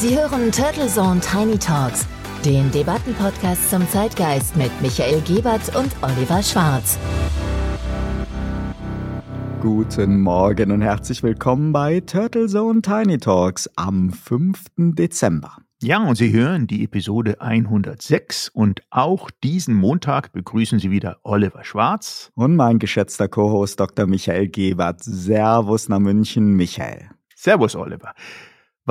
Sie hören Turtle Zone Tiny Talks, den Debattenpodcast zum Zeitgeist mit Michael Gebert und Oliver Schwarz. Guten Morgen und herzlich willkommen bei Turtle Zone Tiny Talks am 5. Dezember. Ja, und Sie hören die Episode 106 und auch diesen Montag begrüßen Sie wieder Oliver Schwarz. Und mein geschätzter Co-Host Dr. Michael Gebert. Servus nach München, Michael. Servus, Oliver.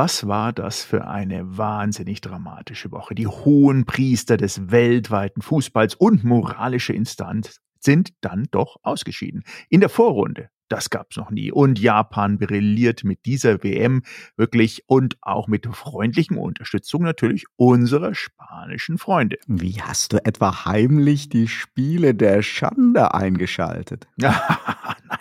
Was war das für eine wahnsinnig dramatische Woche? Die hohen Priester des weltweiten Fußballs und moralische Instanz sind dann doch ausgeschieden. In der Vorrunde das gab's noch nie. Und Japan brilliert mit dieser WM wirklich und auch mit freundlichen Unterstützung natürlich unserer spanischen Freunde. Wie hast du etwa heimlich die Spiele der Schande eingeschaltet?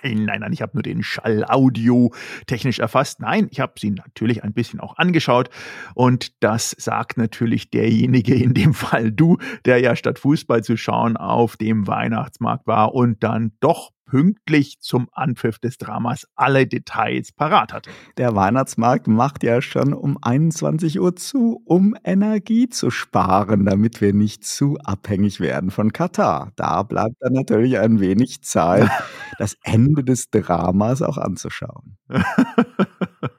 nein, nein, nein, ich habe nur den Schall Audio technisch erfasst. Nein, ich habe sie natürlich ein bisschen auch angeschaut und das sagt natürlich derjenige, in dem Fall du, der ja statt Fußball zu schauen auf dem Weihnachtsmarkt war und dann doch pünktlich zum Anpfiff des Dramas alle Details parat hatte. Der Weihnachtsmarkt macht ja schon um 21 Uhr zu, um Energie zu sparen, damit wir nicht zu abhängig werden von Katar. Da bleibt dann natürlich ein wenig Zeit, das Ende des Dramas auch anzuschauen.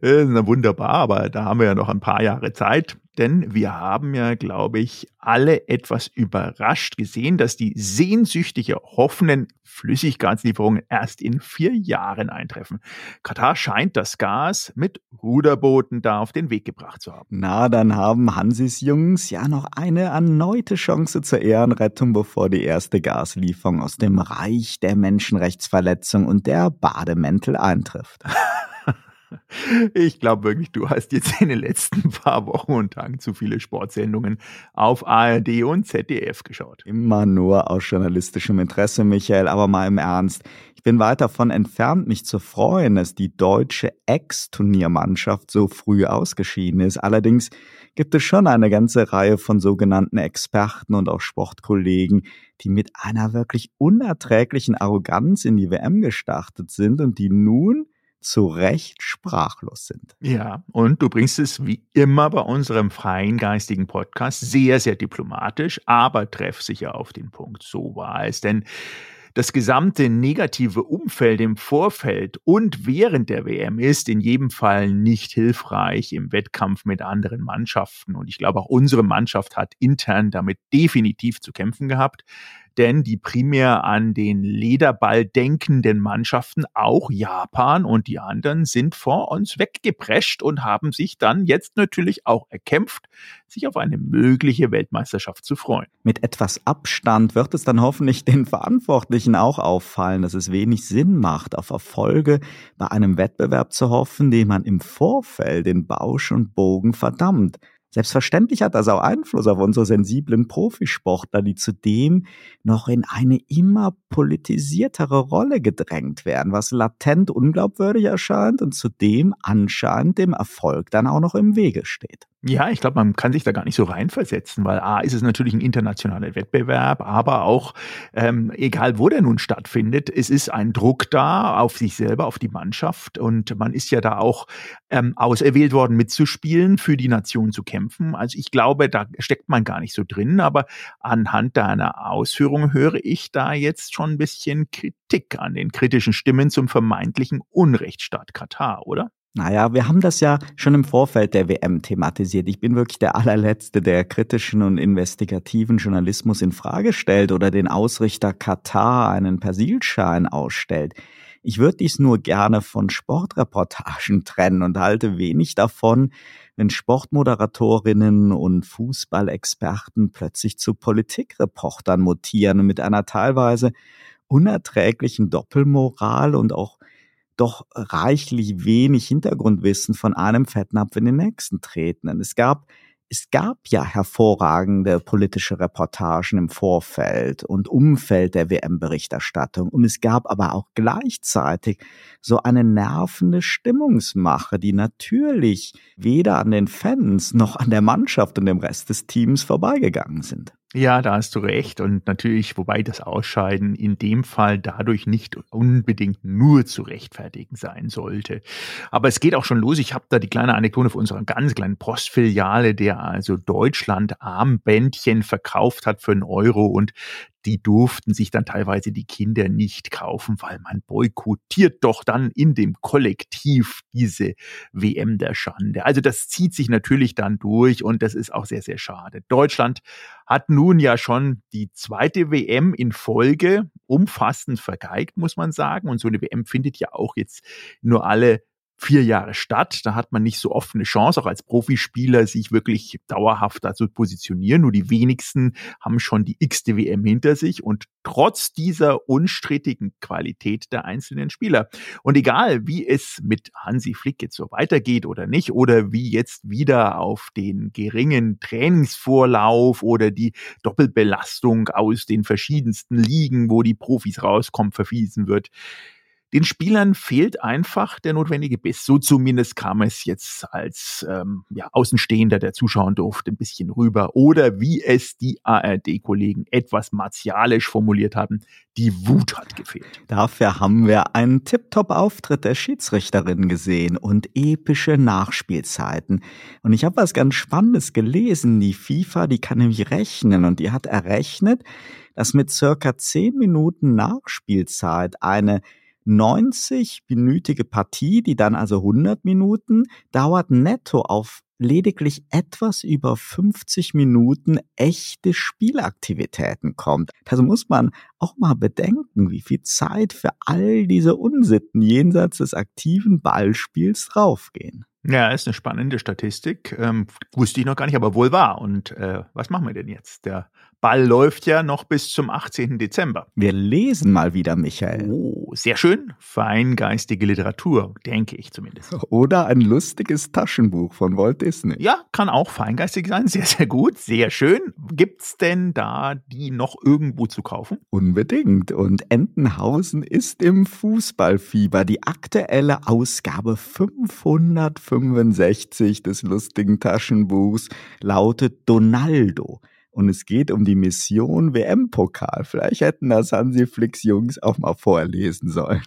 Na wunderbar, aber da haben wir ja noch ein paar Jahre Zeit. Denn wir haben ja, glaube ich, alle etwas überrascht gesehen, dass die sehnsüchtig erhoffenen Flüssiggaslieferungen erst in vier Jahren eintreffen. Katar scheint das Gas mit Ruderbooten da auf den Weg gebracht zu haben. Na, dann haben Hansis Jungs ja noch eine erneute Chance zur Ehrenrettung, bevor die erste Gaslieferung aus dem Reich der Menschenrechtsverletzung und der Bademäntel eintrifft. Ich glaube wirklich, du hast jetzt in den letzten paar Wochen und Tagen zu viele Sportsendungen auf ARD und ZDF geschaut. Immer nur aus journalistischem Interesse, Michael, aber mal im Ernst. Ich bin weit davon entfernt, mich zu freuen, dass die deutsche Ex-Turniermannschaft so früh ausgeschieden ist. Allerdings gibt es schon eine ganze Reihe von sogenannten Experten und auch Sportkollegen, die mit einer wirklich unerträglichen Arroganz in die WM gestartet sind und die nun zu Recht sprachlos sind. Ja, und du bringst es wie immer bei unserem freien geistigen Podcast sehr, sehr diplomatisch, aber treffsicher auf den Punkt. So war es. Denn das gesamte negative Umfeld im Vorfeld und während der WM ist in jedem Fall nicht hilfreich im Wettkampf mit anderen Mannschaften. Und ich glaube, auch unsere Mannschaft hat intern damit definitiv zu kämpfen gehabt denn die primär an den Lederball denkenden Mannschaften, auch Japan und die anderen, sind vor uns weggeprescht und haben sich dann jetzt natürlich auch erkämpft, sich auf eine mögliche Weltmeisterschaft zu freuen. Mit etwas Abstand wird es dann hoffentlich den Verantwortlichen auch auffallen, dass es wenig Sinn macht, auf Erfolge bei einem Wettbewerb zu hoffen, den man im Vorfeld in Bausch und Bogen verdammt. Selbstverständlich hat das auch Einfluss auf unsere sensiblen Profisportler, die zudem noch in eine immer politisiertere Rolle gedrängt werden, was latent unglaubwürdig erscheint und zudem anscheinend dem Erfolg dann auch noch im Wege steht. Ja, ich glaube, man kann sich da gar nicht so reinversetzen, weil A ist es natürlich ein internationaler Wettbewerb, aber auch ähm, egal wo der nun stattfindet, es ist ein Druck da auf sich selber, auf die Mannschaft und man ist ja da auch ähm, auserwählt worden mitzuspielen, für die Nation zu kämpfen. Also ich glaube, da steckt man gar nicht so drin, aber anhand deiner Ausführungen höre ich da jetzt schon ein bisschen Kritik an den kritischen Stimmen zum vermeintlichen Unrechtsstaat Katar, oder? Naja, wir haben das ja schon im Vorfeld der WM thematisiert. Ich bin wirklich der allerletzte, der kritischen und investigativen Journalismus in Frage stellt oder den Ausrichter Katar einen Persilschein ausstellt. Ich würde dies nur gerne von Sportreportagen trennen und halte wenig davon, wenn Sportmoderatorinnen und Fußballexperten plötzlich zu Politikreportern mutieren und mit einer teilweise unerträglichen Doppelmoral und auch doch reichlich wenig Hintergrundwissen von einem Fettnapf in den nächsten treten. Und es gab es gab ja hervorragende politische Reportagen im Vorfeld und Umfeld der WM-Berichterstattung. Und es gab aber auch gleichzeitig so eine nervende Stimmungsmache, die natürlich weder an den Fans noch an der Mannschaft und dem Rest des Teams vorbeigegangen sind. Ja, da hast du recht. Und natürlich, wobei das Ausscheiden in dem Fall dadurch nicht unbedingt nur zu rechtfertigen sein sollte. Aber es geht auch schon los. Ich habe da die kleine Anekdote von unserer ganz kleinen Postfiliale, der also Deutschland Armbändchen verkauft hat für einen Euro und die durften sich dann teilweise die Kinder nicht kaufen, weil man boykottiert doch dann in dem Kollektiv diese WM der Schande. Also das zieht sich natürlich dann durch und das ist auch sehr, sehr schade. Deutschland hat nun ja schon die zweite WM in Folge umfassend vergeigt, muss man sagen. Und so eine WM findet ja auch jetzt nur alle vier Jahre statt. Da hat man nicht so oft eine Chance, auch als Profispieler, sich wirklich dauerhaft da zu positionieren. Nur die wenigsten haben schon die x-te hinter sich und trotz dieser unstrittigen Qualität der einzelnen Spieler. Und egal, wie es mit Hansi Flick jetzt so weitergeht oder nicht, oder wie jetzt wieder auf den geringen Trainingsvorlauf oder die Doppelbelastung aus den verschiedensten Ligen, wo die Profis rauskommen, verwiesen wird, den Spielern fehlt einfach der notwendige Biss. So zumindest kam es jetzt als ähm, ja, Außenstehender, der zuschauen durfte, ein bisschen rüber. Oder wie es die ARD-Kollegen etwas martialisch formuliert haben, die Wut hat gefehlt. Dafür haben wir einen Tip-Top-Auftritt der Schiedsrichterin gesehen und epische Nachspielzeiten. Und ich habe was ganz Spannendes gelesen. Die FIFA, die kann nämlich rechnen und die hat errechnet, dass mit circa zehn Minuten Nachspielzeit eine 90-minütige Partie, die dann also 100 Minuten dauert, netto auf lediglich etwas über 50 Minuten echte Spielaktivitäten kommt. Also muss man auch mal bedenken, wie viel Zeit für all diese Unsitten jenseits des aktiven Ballspiels draufgehen. Ja, ist eine spannende Statistik. Ähm, wusste ich noch gar nicht, aber wohl wahr. Und äh, was machen wir denn jetzt? Der Ball läuft ja noch bis zum 18. Dezember. Wir lesen mal wieder, Michael. Oh, sehr schön. Feingeistige Literatur, denke ich zumindest. Oder ein lustiges Taschenbuch von Walt Disney. Ja, kann auch feingeistig sein. Sehr, sehr gut. Sehr schön. Gibt's denn da die noch irgendwo zu kaufen? Unbedingt. Und Entenhausen ist im Fußballfieber. Die aktuelle Ausgabe 565 des lustigen Taschenbuchs lautet Donaldo. Und es geht um die Mission WM-Pokal. Vielleicht hätten das Hansi Flicks Jungs auch mal vorlesen sollen.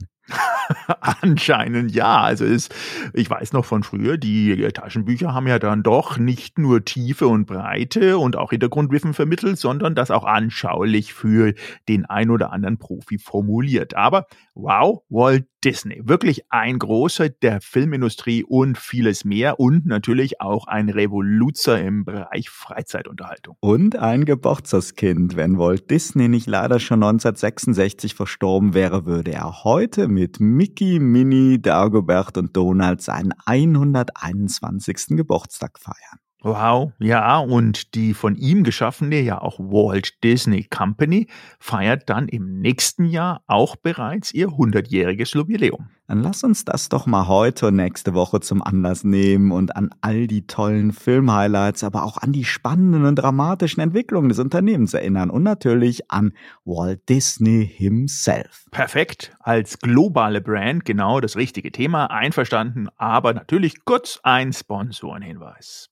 Anscheinend ja. Also ist, ich weiß noch von früher, die Taschenbücher haben ja dann doch nicht nur Tiefe und Breite und auch Hintergrundwissen vermittelt, sondern das auch anschaulich für den ein oder anderen Profi formuliert. Aber wow, Walt Disney, wirklich ein großer der Filmindustrie und vieles mehr und natürlich auch ein Revoluzer im Bereich Freizeitunterhaltung. Und ein Geburtstagskind. Wenn Walt Disney nicht leider schon 1966 verstorben wäre, würde er heute mit Mickey, Minnie, Dagobert und Donald seinen 121. Geburtstag feiern. Wow, ja, und die von ihm geschaffene, ja auch Walt Disney Company feiert dann im nächsten Jahr auch bereits ihr 100-jähriges Jubiläum. Dann lass uns das doch mal heute und nächste Woche zum Anlass nehmen und an all die tollen Filmhighlights, aber auch an die spannenden und dramatischen Entwicklungen des Unternehmens erinnern und natürlich an Walt Disney himself. Perfekt, als globale Brand genau das richtige Thema, einverstanden, aber natürlich kurz ein Sponsorenhinweis.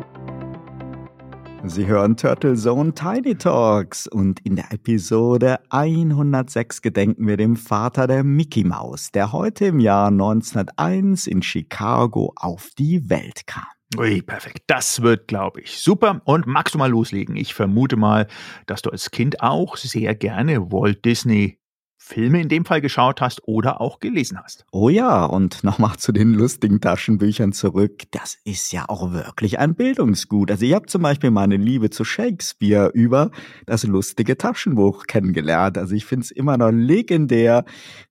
Sie hören Turtle Zone Tiny Talks und in der Episode 106 gedenken wir dem Vater der Mickey Mouse, der heute im Jahr 1901 in Chicago auf die Welt kam. Ui, perfekt. Das wird, glaube ich, super. Und magst du mal loslegen? Ich vermute mal, dass du als Kind auch sehr gerne Walt Disney Filme in dem Fall geschaut hast oder auch gelesen hast. Oh ja, und nochmal zu den lustigen Taschenbüchern zurück. Das ist ja auch wirklich ein Bildungsgut. Also ich habe zum Beispiel meine Liebe zu Shakespeare über das lustige Taschenbuch kennengelernt. Also ich finde es immer noch legendär,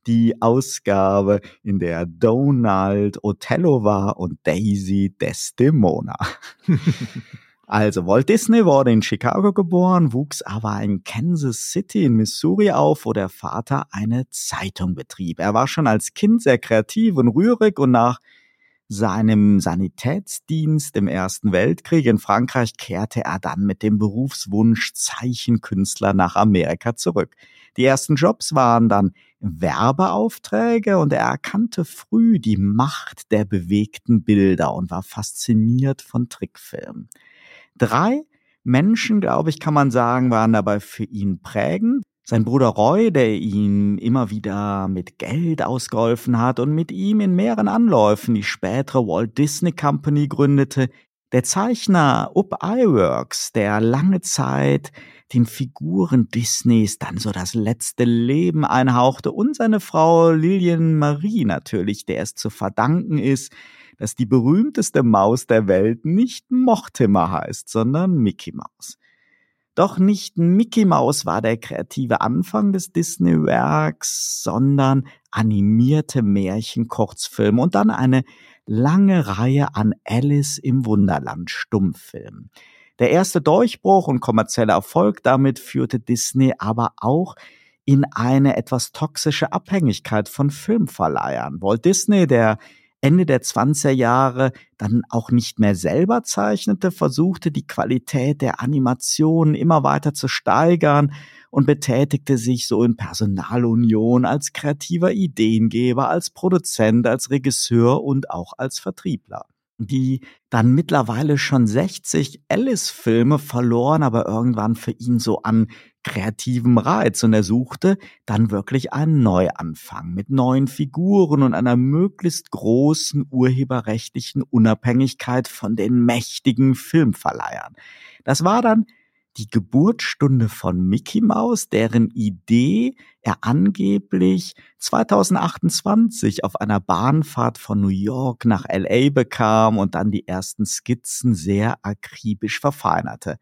die Ausgabe, in der Donald Othello war und Daisy Desdemona. Also Walt Disney wurde in Chicago geboren, wuchs aber in Kansas City in Missouri auf, wo der Vater eine Zeitung betrieb. Er war schon als Kind sehr kreativ und rührig und nach seinem Sanitätsdienst im Ersten Weltkrieg in Frankreich kehrte er dann mit dem Berufswunsch Zeichenkünstler nach Amerika zurück. Die ersten Jobs waren dann Werbeaufträge und er erkannte früh die Macht der bewegten Bilder und war fasziniert von Trickfilmen. Drei Menschen, glaube ich, kann man sagen, waren dabei für ihn prägend. Sein Bruder Roy, der ihm immer wieder mit Geld ausgeholfen hat und mit ihm in mehreren Anläufen die spätere Walt Disney Company gründete, der Zeichner Up Iwerks, der lange Zeit den Figuren Disneys dann so das letzte Leben einhauchte und seine Frau Lillian Marie natürlich, der es zu verdanken ist, dass die berühmteste Maus der Welt nicht Mortimer heißt, sondern Mickey Mouse. Doch nicht Mickey Mouse war der kreative Anfang des Disney-Werks, sondern animierte Märchen-Kurzfilme und dann eine lange Reihe an Alice im Wunderland Stummfilmen. Der erste Durchbruch und kommerzielle Erfolg damit führte Disney aber auch in eine etwas toxische Abhängigkeit von Filmverleihern. Walt Disney, der Ende der 20er Jahre dann auch nicht mehr selber zeichnete, versuchte die Qualität der Animation immer weiter zu steigern und betätigte sich so in Personalunion als kreativer Ideengeber, als Produzent, als Regisseur und auch als Vertriebler die dann mittlerweile schon 60 Alice-Filme verloren, aber irgendwann für ihn so an kreativem Reiz und er suchte dann wirklich einen Neuanfang mit neuen Figuren und einer möglichst großen urheberrechtlichen Unabhängigkeit von den mächtigen Filmverleihern. Das war dann die Geburtsstunde von Mickey Mouse, deren Idee er angeblich 2028 auf einer Bahnfahrt von New York nach LA bekam und dann die ersten Skizzen sehr akribisch verfeinerte.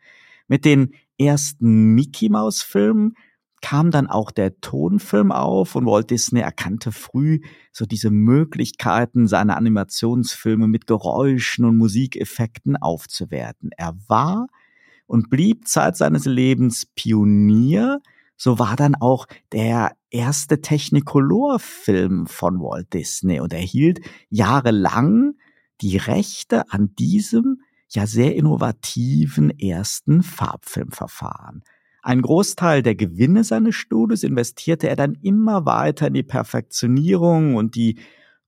Mit den ersten Mickey Mouse Filmen kam dann auch der Tonfilm auf und Walt Disney erkannte früh so diese Möglichkeiten, seine Animationsfilme mit Geräuschen und Musikeffekten aufzuwerten. Er war und blieb Zeit seines Lebens Pionier. So war dann auch der erste Technicolor-Film von Walt Disney und erhielt jahrelang die Rechte an diesem ja sehr innovativen ersten Farbfilmverfahren. Ein Großteil der Gewinne seines Studios investierte er dann immer weiter in die Perfektionierung und die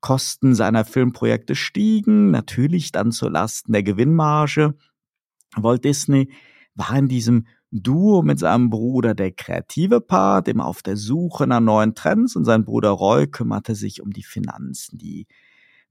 Kosten seiner Filmprojekte stiegen, natürlich dann zu Lasten der Gewinnmarge. Walt Disney war in diesem Duo mit seinem Bruder der kreative Part, immer auf der Suche nach neuen Trends und sein Bruder Roy kümmerte sich um die Finanzen. Die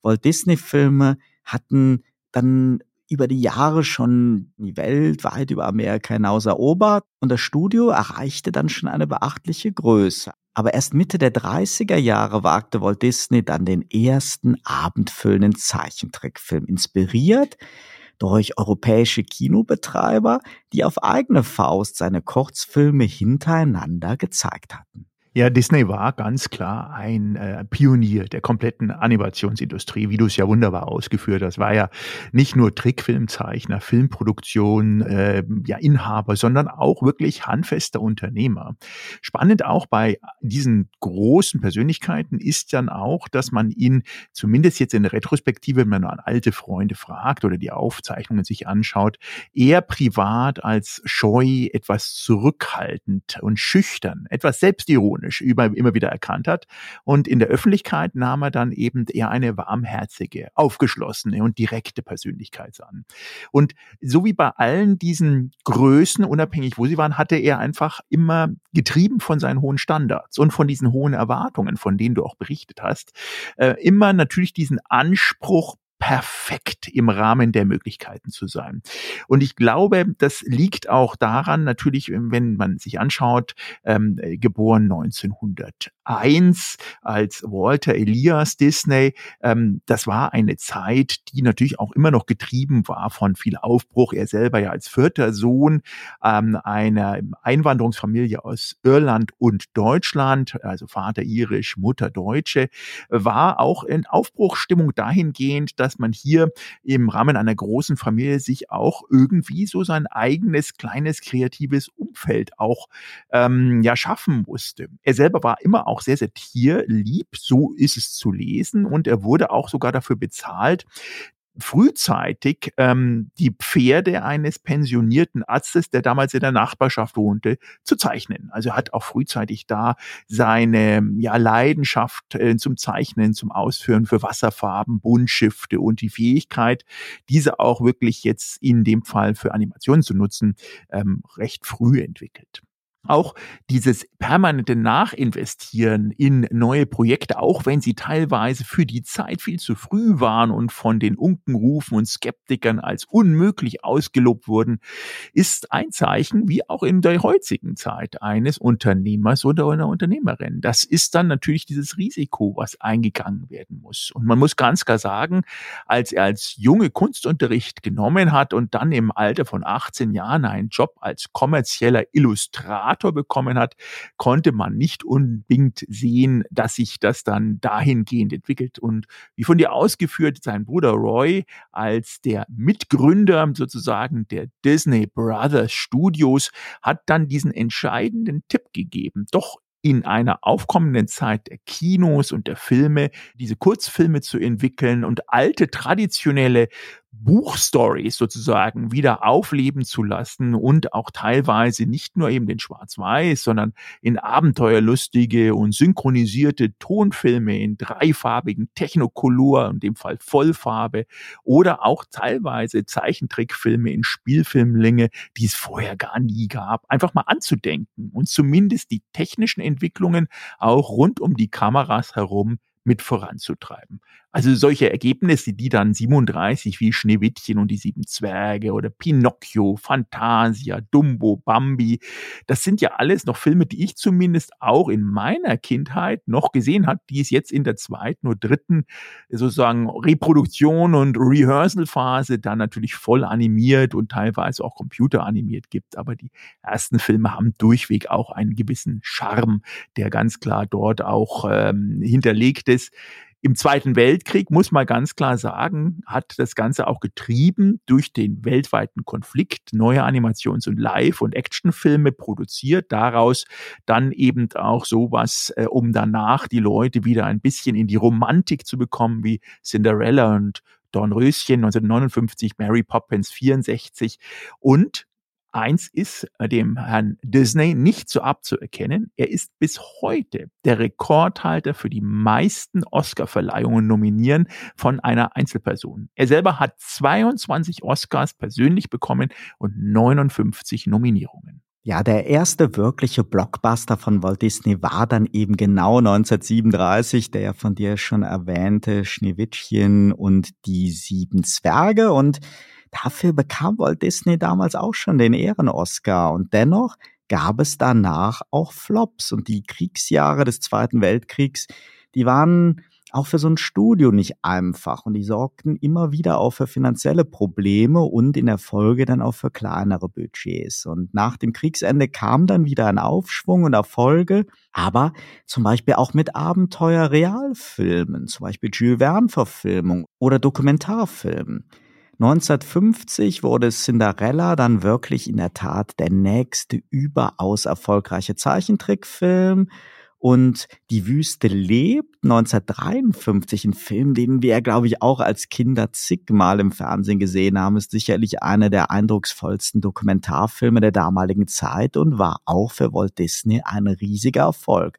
Walt Disney Filme hatten dann über die Jahre schon die Welt weit über Amerika hinaus erobert und das Studio erreichte dann schon eine beachtliche Größe. Aber erst Mitte der 30er Jahre wagte Walt Disney dann den ersten abendfüllenden Zeichentrickfilm, inspiriert durch europäische Kinobetreiber, die auf eigene Faust seine Kurzfilme hintereinander gezeigt hatten. Ja, Disney war ganz klar ein äh, Pionier der kompletten Animationsindustrie, wie du es ja wunderbar ausgeführt hast. War ja nicht nur Trickfilmzeichner, Filmproduktion, äh, ja Inhaber, sondern auch wirklich handfester Unternehmer. Spannend auch bei diesen großen Persönlichkeiten ist dann auch, dass man ihn zumindest jetzt in der Retrospektive, wenn man an alte Freunde fragt oder die Aufzeichnungen sich anschaut, eher privat als scheu, etwas zurückhaltend und schüchtern, etwas selbstironisch ironisch über, immer wieder erkannt hat. Und in der Öffentlichkeit nahm er dann eben eher eine warmherzige, aufgeschlossene und direkte Persönlichkeit an. Und so wie bei allen diesen Größen, unabhängig wo sie waren, hatte er einfach immer getrieben von seinen hohen Standards und von diesen hohen Erwartungen, von denen du auch berichtet hast, äh, immer natürlich diesen Anspruch, perfekt im Rahmen der Möglichkeiten zu sein. Und ich glaube, das liegt auch daran, natürlich, wenn man sich anschaut, ähm, geboren 1901 als Walter Elias Disney, ähm, das war eine Zeit, die natürlich auch immer noch getrieben war von viel Aufbruch. Er selber ja als vierter Sohn ähm, einer Einwanderungsfamilie aus Irland und Deutschland, also Vater irisch, Mutter Deutsche, war auch in Aufbruchstimmung dahingehend, dass dass man hier im Rahmen einer großen Familie sich auch irgendwie so sein eigenes kleines kreatives Umfeld auch ähm, ja schaffen musste. Er selber war immer auch auch sehr, sehr tierlieb, so ist es zu lesen. Und er wurde auch sogar dafür bezahlt, frühzeitig ähm, die Pferde eines pensionierten Arztes, der damals in der Nachbarschaft wohnte, zu zeichnen. Also er hat auch frühzeitig da seine ja, Leidenschaft äh, zum Zeichnen, zum Ausführen für Wasserfarben, Buntstifte und die Fähigkeit, diese auch wirklich jetzt in dem Fall für Animationen zu nutzen, ähm, recht früh entwickelt auch dieses permanente Nachinvestieren in neue Projekte, auch wenn sie teilweise für die Zeit viel zu früh waren und von den Unkenrufen und Skeptikern als unmöglich ausgelobt wurden, ist ein Zeichen, wie auch in der heutigen Zeit eines Unternehmers oder einer Unternehmerin. Das ist dann natürlich dieses Risiko, was eingegangen werden muss. Und man muss ganz klar sagen, als er als junge Kunstunterricht genommen hat und dann im Alter von 18 Jahren einen Job als kommerzieller Illustrator Moderator bekommen hat, konnte man nicht unbedingt sehen, dass sich das dann dahingehend entwickelt. Und wie von dir ausgeführt, sein Bruder Roy als der Mitgründer sozusagen der Disney Brothers Studios hat dann diesen entscheidenden Tipp gegeben. Doch in einer aufkommenden Zeit der Kinos und der Filme diese Kurzfilme zu entwickeln und alte traditionelle Buchstories sozusagen wieder aufleben zu lassen und auch teilweise nicht nur eben den Schwarz-Weiß, sondern in abenteuerlustige und synchronisierte Tonfilme in dreifarbigen Technocolor, in dem Fall Vollfarbe, oder auch teilweise Zeichentrickfilme in Spielfilmlänge, die es vorher gar nie gab, einfach mal anzudenken und zumindest die technischen Entwicklungen auch rund um die Kameras herum mit voranzutreiben. Also solche Ergebnisse, die dann 37 wie Schneewittchen und die sieben Zwerge oder Pinocchio, Fantasia, Dumbo, Bambi, das sind ja alles noch Filme, die ich zumindest auch in meiner Kindheit noch gesehen habe, die es jetzt in der zweiten oder dritten sozusagen Reproduktion und Rehearsal-Phase dann natürlich voll animiert und teilweise auch computeranimiert gibt. Aber die ersten Filme haben durchweg auch einen gewissen Charme, der ganz klar dort auch ähm, hinterlegt ist. Im Zweiten Weltkrieg, muss man ganz klar sagen, hat das Ganze auch getrieben durch den weltweiten Konflikt, neue Animations- und Live- und Actionfilme produziert, daraus dann eben auch sowas, äh, um danach die Leute wieder ein bisschen in die Romantik zu bekommen, wie Cinderella und Dornröschen 1959, Mary Poppins 64 und Eins ist äh, dem Herrn Disney nicht so abzuerkennen. Er ist bis heute der Rekordhalter für die meisten Oscar-Verleihungen nominieren von einer Einzelperson. Er selber hat 22 Oscars persönlich bekommen und 59 Nominierungen. Ja, der erste wirkliche Blockbuster von Walt Disney war dann eben genau 1937, der ja von dir schon erwähnte Schneewittchen und die sieben Zwerge und Dafür bekam Walt Disney damals auch schon den Ehren-Oscar und dennoch gab es danach auch Flops und die Kriegsjahre des Zweiten Weltkriegs, die waren auch für so ein Studio nicht einfach und die sorgten immer wieder auch für finanzielle Probleme und in der Folge dann auch für kleinere Budgets. Und nach dem Kriegsende kam dann wieder ein Aufschwung und Erfolge, aber zum Beispiel auch mit Abenteuer-Realfilmen, zum Beispiel Jules Verne-Verfilmung oder Dokumentarfilmen. 1950 wurde Cinderella dann wirklich in der Tat der nächste überaus erfolgreiche Zeichentrickfilm. Und Die Wüste lebt 1953, ein Film, den wir, glaube ich, auch als Kinder zigmal im Fernsehen gesehen haben, ist sicherlich einer der eindrucksvollsten Dokumentarfilme der damaligen Zeit und war auch für Walt Disney ein riesiger Erfolg.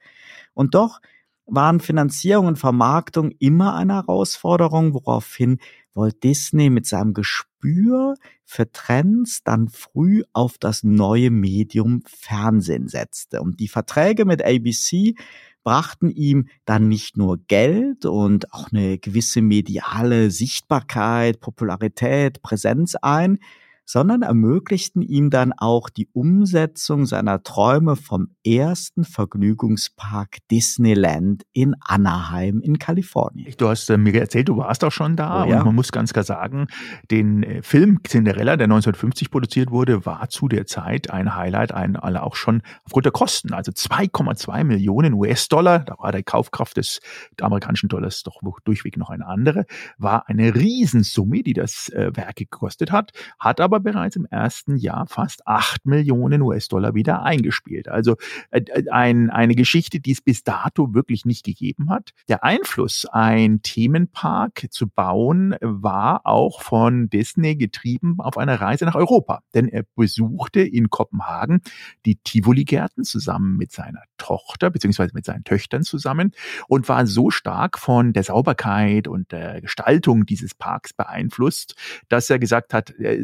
Und doch waren Finanzierung und Vermarktung immer eine Herausforderung, woraufhin Walt Disney mit seinem Gespür für Trends dann früh auf das neue Medium Fernsehen setzte. Und die Verträge mit ABC brachten ihm dann nicht nur Geld und auch eine gewisse mediale Sichtbarkeit, Popularität, Präsenz ein, sondern ermöglichten ihm dann auch die Umsetzung seiner Träume vom ersten Vergnügungspark Disneyland in Anaheim in Kalifornien. Du hast äh, mir erzählt, du warst auch schon da oh, ja. und man muss ganz klar sagen, den äh, Film Cinderella, der 1950 produziert wurde, war zu der Zeit ein Highlight, ein alle auch schon aufgrund der Kosten, also 2,2 Millionen US-Dollar, da war die Kaufkraft des amerikanischen Dollars doch durchweg noch eine andere, war eine Riesensumme, die das äh, Werk gekostet hat, hat aber aber bereits im ersten Jahr fast acht Millionen US-Dollar wieder eingespielt. Also äh, ein, eine Geschichte, die es bis dato wirklich nicht gegeben hat. Der Einfluss, ein Themenpark zu bauen, war auch von Disney getrieben auf einer Reise nach Europa. Denn er besuchte in Kopenhagen die Tivoli-Gärten zusammen mit seiner Tochter, beziehungsweise mit seinen Töchtern zusammen und war so stark von der Sauberkeit und der Gestaltung dieses Parks beeinflusst, dass er gesagt hat, äh,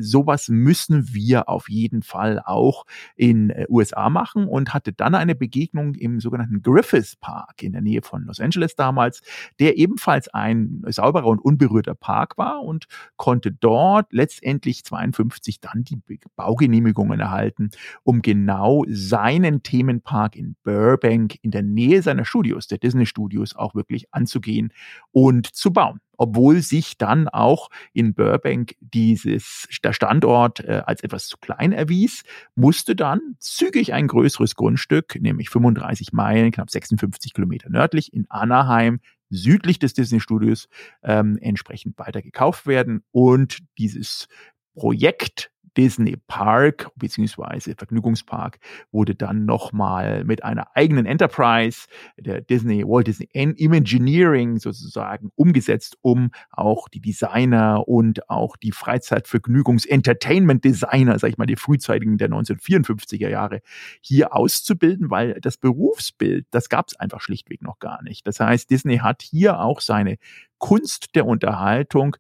müssen wir auf jeden Fall auch in äh, USA machen und hatte dann eine Begegnung im sogenannten Griffith Park in der Nähe von Los Angeles damals, der ebenfalls ein sauberer und unberührter Park war und konnte dort letztendlich 52 dann die Baugenehmigungen erhalten, um genau seinen Themenpark in Burbank in der Nähe seiner Studios, der Disney Studios, auch wirklich anzugehen und zu bauen obwohl sich dann auch in Burbank dieses, der Standort äh, als etwas zu klein erwies, musste dann zügig ein größeres Grundstück, nämlich 35 Meilen, knapp 56 Kilometer nördlich in Anaheim, südlich des Disney Studios, ähm, entsprechend weiter gekauft werden. Und dieses Projekt Disney Park beziehungsweise Vergnügungspark wurde dann nochmal mit einer eigenen Enterprise, der Disney, Walt Disney Imagineering sozusagen umgesetzt, um auch die Designer und auch die Freizeitvergnügungs-Entertainment-Designer, sag ich mal, die frühzeitigen der 1954er Jahre hier auszubilden, weil das Berufsbild, das gab es einfach schlichtweg noch gar nicht. Das heißt, Disney hat hier auch seine Kunst der Unterhaltung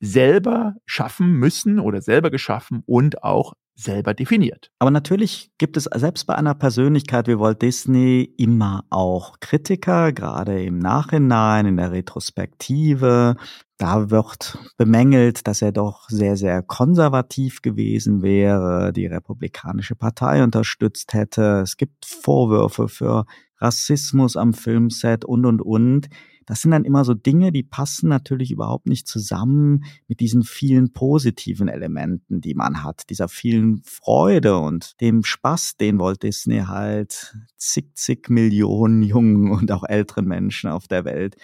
selber schaffen müssen oder selber geschaffen und auch selber definiert. Aber natürlich gibt es selbst bei einer Persönlichkeit wie Walt Disney immer auch Kritiker, gerade im Nachhinein, in der Retrospektive. Da wird bemängelt, dass er doch sehr, sehr konservativ gewesen wäre, die Republikanische Partei unterstützt hätte. Es gibt Vorwürfe für Rassismus am Filmset und, und, und das sind dann immer so Dinge, die passen natürlich überhaupt nicht zusammen mit diesen vielen positiven Elementen, die man hat, dieser vielen Freude und dem Spaß, den Walt Disney halt zig, zig Millionen jungen und auch älteren Menschen auf der Welt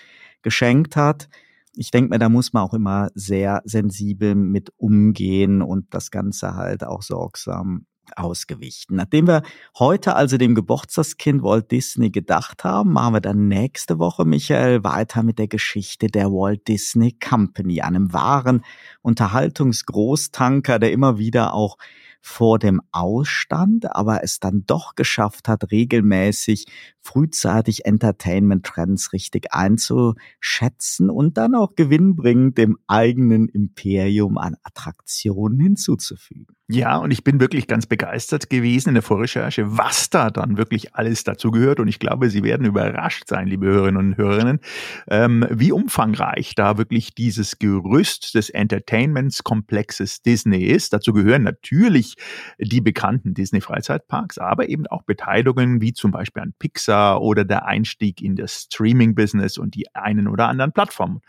geschenkt hat. Ich denke mir, da muss man auch immer sehr sensibel mit umgehen und das Ganze halt auch sorgsam ausgewichen. Nachdem wir heute also dem Geburtstagskind Walt Disney gedacht haben, machen wir dann nächste Woche, Michael, weiter mit der Geschichte der Walt Disney Company, einem wahren Unterhaltungsgroßtanker, der immer wieder auch vor dem Ausstand, aber es dann doch geschafft hat, regelmäßig frühzeitig Entertainment-Trends richtig einzuschätzen und dann auch gewinnbringend dem eigenen Imperium an Attraktionen hinzuzufügen. Ja, und ich bin wirklich ganz begeistert gewesen in der Vorrecherche, was da dann wirklich alles dazu gehört. Und ich glaube, Sie werden überrascht sein, liebe Hörerinnen und Hörerinnen, ähm, wie umfangreich da wirklich dieses Gerüst des Entertainments-Komplexes Disney ist. Dazu gehören natürlich die bekannten Disney-Freizeitparks, aber eben auch Beteiligungen wie zum Beispiel an Pixar oder der Einstieg in das Streaming-Business und die einen oder anderen Plattformen.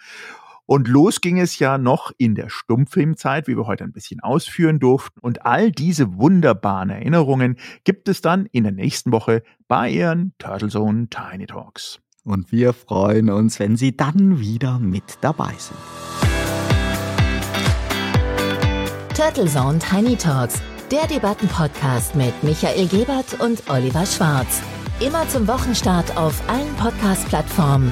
Und los ging es ja noch in der Stummfilmzeit, wie wir heute ein bisschen ausführen durften. Und all diese wunderbaren Erinnerungen gibt es dann in der nächsten Woche bei Ihren Turtle Zone Tiny Talks. Und wir freuen uns, wenn Sie dann wieder mit dabei sind. Turtle Zone Tiny Talks, der Debattenpodcast mit Michael Gebert und Oliver Schwarz. Immer zum Wochenstart auf allen Podcast-Plattformen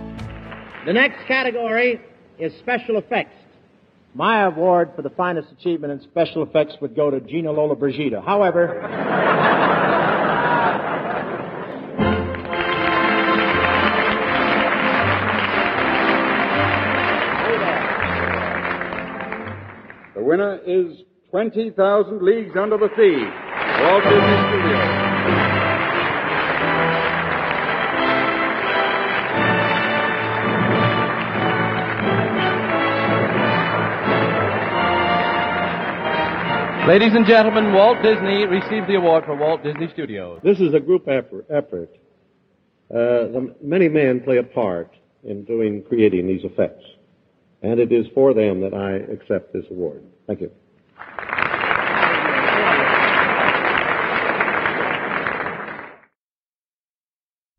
The next category is special effects. My award for the finest achievement in special effects would go to Gina Lola Brigida. However, The winner is 20,000 Leagues Under the Sea, Walt Disney Studios. Ladies and gentlemen, Walt Disney received the award for Walt Disney Studios. This is a group effort. Uh, the, many men play a part in doing, creating these effects. And it is for them that I accept this award. Thank you.